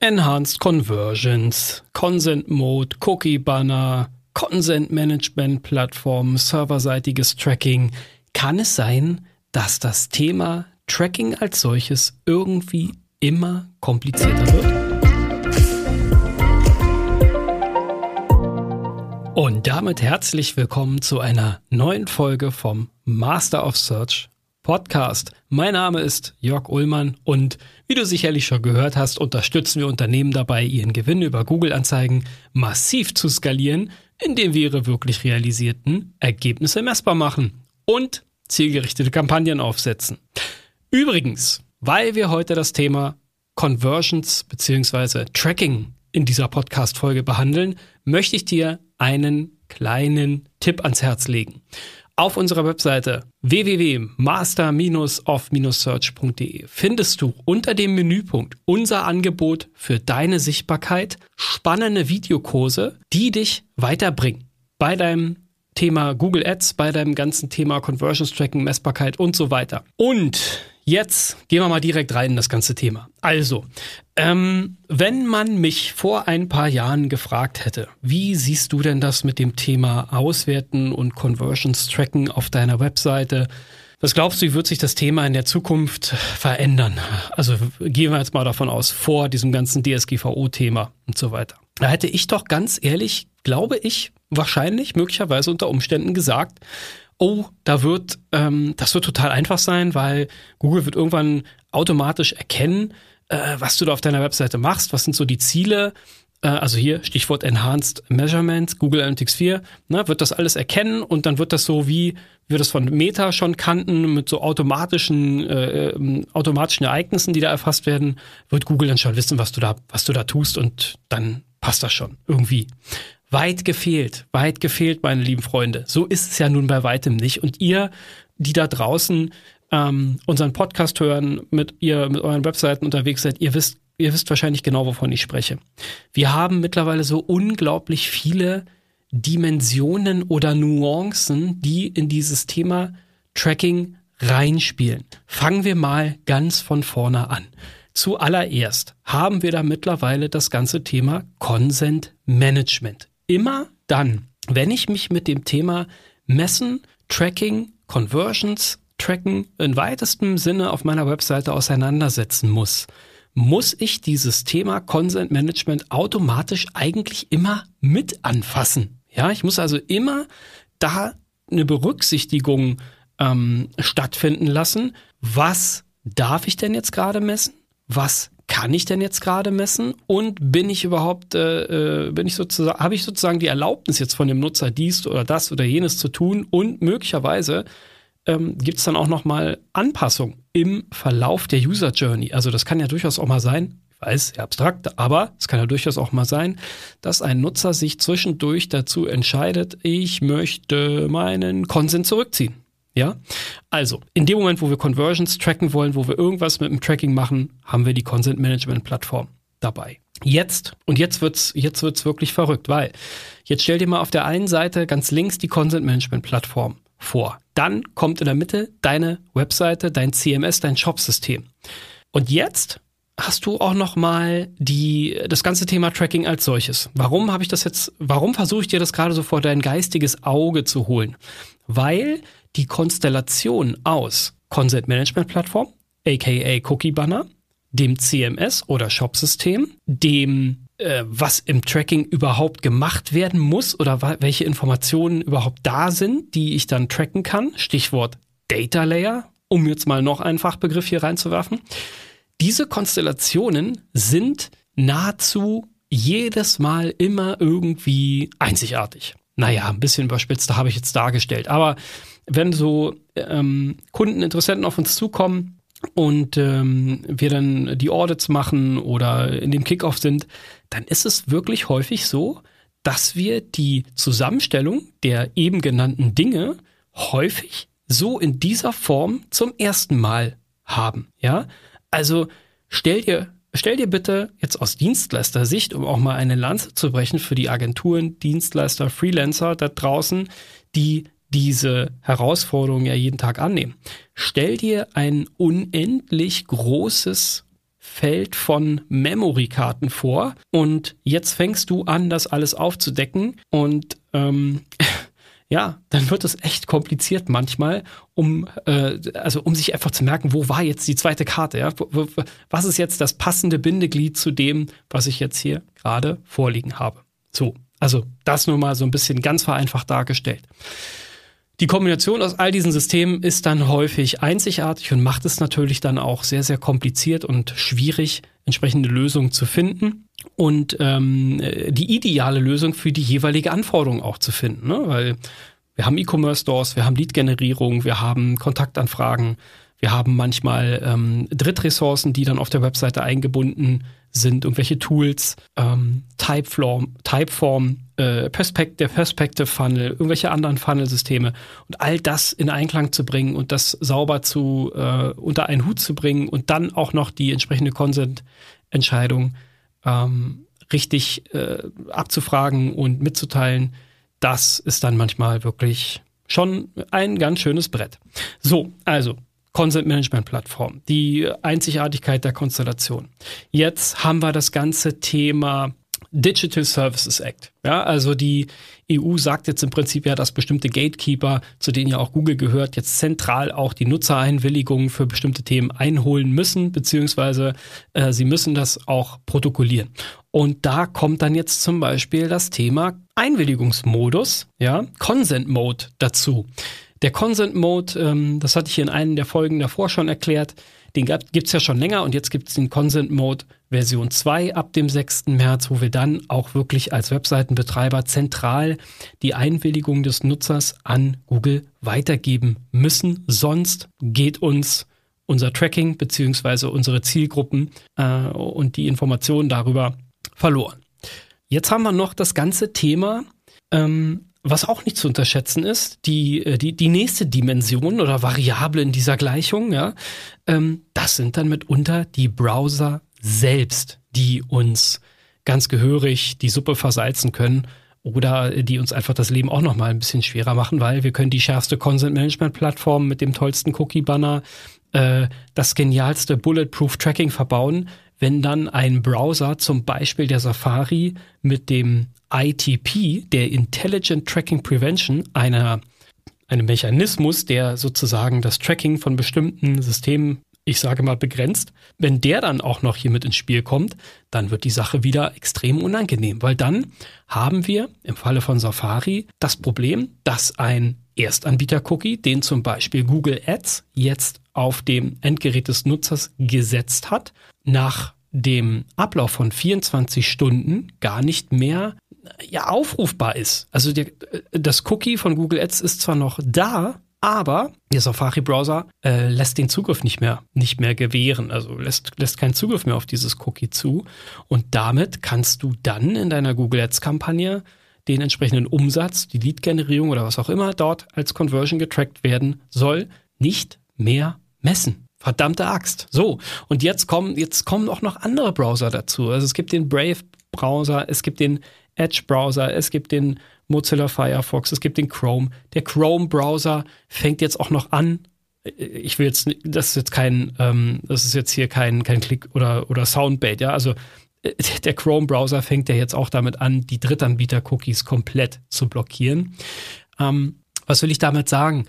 Enhanced Conversions, Consent Mode, Cookie Banner, Consent Management Plattform, serverseitiges Tracking. Kann es sein, dass das Thema Tracking als solches irgendwie immer komplizierter wird? Und damit herzlich willkommen zu einer neuen Folge vom Master of Search Podcast. Mein Name ist Jörg Ullmann und wie du sicherlich schon gehört hast, unterstützen wir Unternehmen dabei, ihren Gewinn über Google-Anzeigen massiv zu skalieren, indem wir ihre wirklich realisierten Ergebnisse messbar machen und zielgerichtete Kampagnen aufsetzen. Übrigens, weil wir heute das Thema Conversions bzw. Tracking in dieser Podcast-Folge behandeln, möchte ich dir einen kleinen Tipp ans Herz legen. Auf unserer Webseite www.master-of-search.de findest du unter dem Menüpunkt unser Angebot für deine Sichtbarkeit spannende Videokurse, die dich weiterbringen bei deinem Thema Google Ads, bei deinem ganzen Thema Conversions Tracking, Messbarkeit und so weiter. Und Jetzt gehen wir mal direkt rein in das ganze Thema. Also, ähm, wenn man mich vor ein paar Jahren gefragt hätte, wie siehst du denn das mit dem Thema Auswerten und Conversions tracken auf deiner Webseite? Was glaubst du, wie wird sich das Thema in der Zukunft verändern? Also gehen wir jetzt mal davon aus, vor diesem ganzen DSGVO-Thema und so weiter. Da hätte ich doch ganz ehrlich, glaube ich, wahrscheinlich, möglicherweise unter Umständen gesagt, oh, da wird, ähm, das wird total einfach sein, weil Google wird irgendwann automatisch erkennen, äh, was du da auf deiner Webseite machst, was sind so die Ziele. Äh, also hier Stichwort Enhanced Measurements, Google Analytics 4, ne, wird das alles erkennen und dann wird das so wie wir das von Meta schon kannten, mit so automatischen, äh, ähm, automatischen Ereignissen, die da erfasst werden, wird Google dann schon wissen, was du da, was du da tust und dann passt das schon irgendwie. Weit gefehlt, weit gefehlt, meine lieben Freunde. So ist es ja nun bei weitem nicht. Und ihr, die da draußen ähm, unseren Podcast hören, mit ihr mit euren Webseiten unterwegs seid, ihr wisst, ihr wisst wahrscheinlich genau, wovon ich spreche. Wir haben mittlerweile so unglaublich viele Dimensionen oder Nuancen, die in dieses Thema Tracking reinspielen. Fangen wir mal ganz von vorne an. Zuallererst haben wir da mittlerweile das ganze Thema Consent Management immer dann, wenn ich mich mit dem Thema Messen, Tracking, Conversions, Tracken in weitestem Sinne auf meiner Webseite auseinandersetzen muss, muss ich dieses Thema Consent Management automatisch eigentlich immer mit anfassen. Ja, ich muss also immer da eine Berücksichtigung ähm, stattfinden lassen. Was darf ich denn jetzt gerade messen? Was kann ich denn jetzt gerade messen und bin ich überhaupt, äh, äh, bin ich sozusagen, habe ich sozusagen die Erlaubnis jetzt von dem Nutzer dies oder das oder jenes zu tun und möglicherweise ähm, gibt es dann auch nochmal Anpassungen im Verlauf der User Journey. Also das kann ja durchaus auch mal sein, ich weiß, sehr abstrakt, aber es kann ja durchaus auch mal sein, dass ein Nutzer sich zwischendurch dazu entscheidet, ich möchte meinen Consent zurückziehen. Ja, also in dem Moment, wo wir Conversions tracken wollen, wo wir irgendwas mit dem Tracking machen, haben wir die Consent Management Plattform dabei. Jetzt, und jetzt wird's, jetzt wird's wirklich verrückt, weil jetzt stell dir mal auf der einen Seite ganz links die Consent Management Plattform vor. Dann kommt in der Mitte deine Webseite, dein CMS, dein Shop-System. Und jetzt hast du auch noch mal die das ganze Thema Tracking als solches. Warum habe ich das jetzt? Warum versuche ich dir das gerade so vor dein geistiges Auge zu holen? Weil die Konstellation aus Consent Management Plattform, aka Cookie Banner, dem CMS oder Shop-System, dem äh, was im Tracking überhaupt gemacht werden muss oder welche Informationen überhaupt da sind, die ich dann tracken kann. Stichwort Data Layer, um jetzt mal noch einen Fachbegriff hier reinzuwerfen. Diese Konstellationen sind nahezu jedes Mal immer irgendwie einzigartig. Naja, ein bisschen überspitzt, da habe ich jetzt dargestellt. Aber wenn so ähm, Kundeninteressenten auf uns zukommen und ähm, wir dann die Audits machen oder in dem Kickoff sind, dann ist es wirklich häufig so, dass wir die Zusammenstellung der eben genannten Dinge häufig so in dieser Form zum ersten Mal haben. Ja, also stell dir Stell dir bitte jetzt aus Dienstleister-Sicht, um auch mal eine Lanze zu brechen für die Agenturen, Dienstleister, Freelancer da draußen, die diese Herausforderungen ja jeden Tag annehmen. Stell dir ein unendlich großes Feld von Memory-Karten vor und jetzt fängst du an, das alles aufzudecken und ähm, ja, dann wird es echt kompliziert manchmal, um äh, also um sich einfach zu merken, wo war jetzt die zweite Karte, ja? Was ist jetzt das passende Bindeglied zu dem, was ich jetzt hier gerade vorliegen habe? So, also das nur mal so ein bisschen ganz vereinfacht dargestellt. Die Kombination aus all diesen Systemen ist dann häufig einzigartig und macht es natürlich dann auch sehr, sehr kompliziert und schwierig, entsprechende Lösungen zu finden und ähm, die ideale Lösung für die jeweilige Anforderung auch zu finden. Ne? Weil wir haben E-Commerce-Stores, wir haben Lead-Generierung, wir haben Kontaktanfragen, wir haben manchmal ähm, Drittressourcen, die dann auf der Webseite eingebunden sind, irgendwelche Tools, ähm, Typeform, Typeform äh, Perspect der Perspective Funnel, irgendwelche anderen Funnel-Systeme und all das in Einklang zu bringen und das sauber zu äh, unter einen Hut zu bringen und dann auch noch die entsprechende Consent-Entscheidung ähm, richtig äh, abzufragen und mitzuteilen, das ist dann manchmal wirklich schon ein ganz schönes Brett. So, also Consent Management Plattform, die Einzigartigkeit der Konstellation. Jetzt haben wir das ganze Thema Digital Services Act. Ja, also die EU sagt jetzt im Prinzip ja, dass bestimmte Gatekeeper, zu denen ja auch Google gehört, jetzt zentral auch die Nutzereinwilligungen für bestimmte Themen einholen müssen, beziehungsweise äh, sie müssen das auch protokollieren. Und da kommt dann jetzt zum Beispiel das Thema Einwilligungsmodus, ja, Consent Mode dazu. Der Consent Mode, ähm, das hatte ich in einer der Folgen davor schon erklärt, den gibt es ja schon länger und jetzt gibt es den Consent Mode Version 2 ab dem 6. März, wo wir dann auch wirklich als Webseitenbetreiber zentral die Einwilligung des Nutzers an Google weitergeben müssen. Sonst geht uns unser Tracking beziehungsweise unsere Zielgruppen äh, und die Informationen darüber verloren. Jetzt haben wir noch das ganze Thema ähm, was auch nicht zu unterschätzen ist, die, äh, die, die nächste Dimension oder Variable in dieser Gleichung, ja, ähm, das sind dann mitunter die Browser selbst, die uns ganz gehörig die Suppe versalzen können oder die uns einfach das Leben auch noch mal ein bisschen schwerer machen, weil wir können die schärfste Consent Management Plattform mit dem tollsten Cookie Banner, äh, das genialste Bulletproof Tracking verbauen, wenn dann ein Browser, zum Beispiel der Safari, mit dem ITP, der Intelligent Tracking Prevention, einer, einem Mechanismus, der sozusagen das Tracking von bestimmten Systemen, ich sage mal, begrenzt. Wenn der dann auch noch hier mit ins Spiel kommt, dann wird die Sache wieder extrem unangenehm, weil dann haben wir im Falle von Safari das Problem, dass ein Erstanbieter-Cookie, den zum Beispiel Google Ads jetzt auf dem Endgerät des Nutzers gesetzt hat, nach dem Ablauf von 24 Stunden gar nicht mehr ja aufrufbar ist. Also der, das Cookie von Google Ads ist zwar noch da, aber der Safari-Browser äh, lässt den Zugriff nicht mehr, nicht mehr gewähren, also lässt, lässt keinen Zugriff mehr auf dieses Cookie zu. Und damit kannst du dann in deiner Google Ads-Kampagne den entsprechenden Umsatz, die Lead-Generierung oder was auch immer dort als Conversion getrackt werden soll, nicht mehr messen. Verdammte Axt. So, und jetzt kommen, jetzt kommen auch noch andere Browser dazu. Also es gibt den Brave-Browser, es gibt den Edge-Browser, es gibt den Mozilla Firefox, es gibt den Chrome. Der Chrome-Browser fängt jetzt auch noch an. Ich will jetzt, das ist jetzt kein, ähm, das ist jetzt hier kein, kein Klick oder, oder Soundbait, ja. Also der Chrome-Browser fängt ja jetzt auch damit an, die Drittanbieter-Cookies komplett zu blockieren. Ähm, was will ich damit sagen?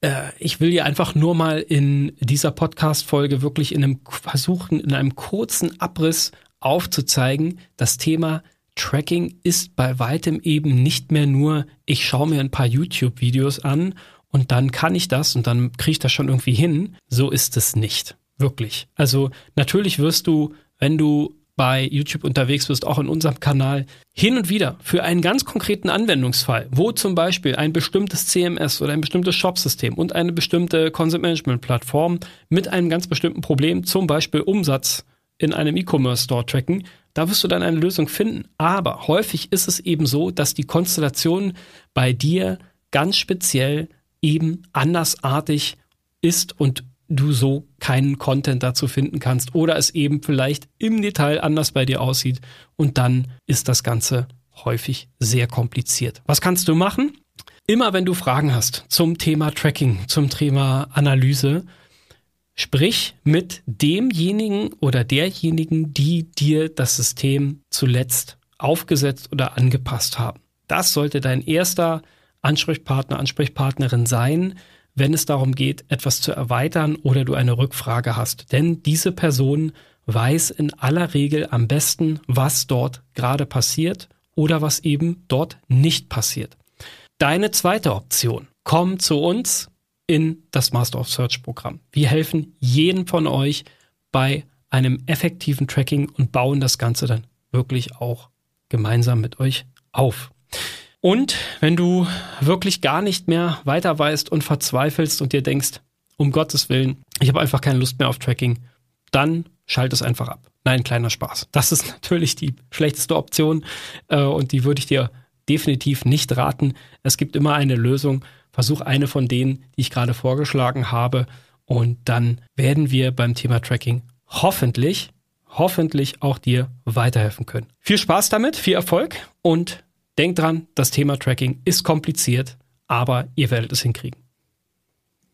Äh, ich will dir einfach nur mal in dieser Podcast-Folge wirklich in einem versuchen, in einem kurzen Abriss aufzuzeigen, das Thema Tracking ist bei weitem eben nicht mehr nur, ich schaue mir ein paar YouTube-Videos an und dann kann ich das und dann kriege ich das schon irgendwie hin. So ist es nicht. Wirklich. Also natürlich wirst du, wenn du bei YouTube unterwegs bist, auch in unserem Kanal, hin und wieder für einen ganz konkreten Anwendungsfall, wo zum Beispiel ein bestimmtes CMS oder ein bestimmtes Shop-System und eine bestimmte Content Management Plattform mit einem ganz bestimmten Problem, zum Beispiel Umsatz in einem E-Commerce Store tracken, da wirst du dann eine Lösung finden. Aber häufig ist es eben so, dass die Konstellation bei dir ganz speziell eben andersartig ist und du so keinen Content dazu finden kannst oder es eben vielleicht im Detail anders bei dir aussieht und dann ist das Ganze häufig sehr kompliziert. Was kannst du machen? Immer wenn du Fragen hast zum Thema Tracking, zum Thema Analyse, Sprich mit demjenigen oder derjenigen, die dir das System zuletzt aufgesetzt oder angepasst haben. Das sollte dein erster Ansprechpartner, Ansprechpartnerin sein, wenn es darum geht, etwas zu erweitern oder du eine Rückfrage hast. Denn diese Person weiß in aller Regel am besten, was dort gerade passiert oder was eben dort nicht passiert. Deine zweite Option, komm zu uns in das Master of Search Programm. Wir helfen jedem von euch bei einem effektiven Tracking und bauen das Ganze dann wirklich auch gemeinsam mit euch auf. Und wenn du wirklich gar nicht mehr weiter weißt und verzweifelst und dir denkst, um Gottes Willen, ich habe einfach keine Lust mehr auf Tracking, dann schalt es einfach ab. Nein, kleiner Spaß. Das ist natürlich die schlechteste Option äh, und die würde ich dir definitiv nicht raten. Es gibt immer eine Lösung. Versuch eine von denen, die ich gerade vorgeschlagen habe und dann werden wir beim Thema Tracking hoffentlich, hoffentlich auch dir weiterhelfen können. Viel Spaß damit, viel Erfolg und Denkt dran, das Thema Tracking ist kompliziert, aber ihr werdet es hinkriegen.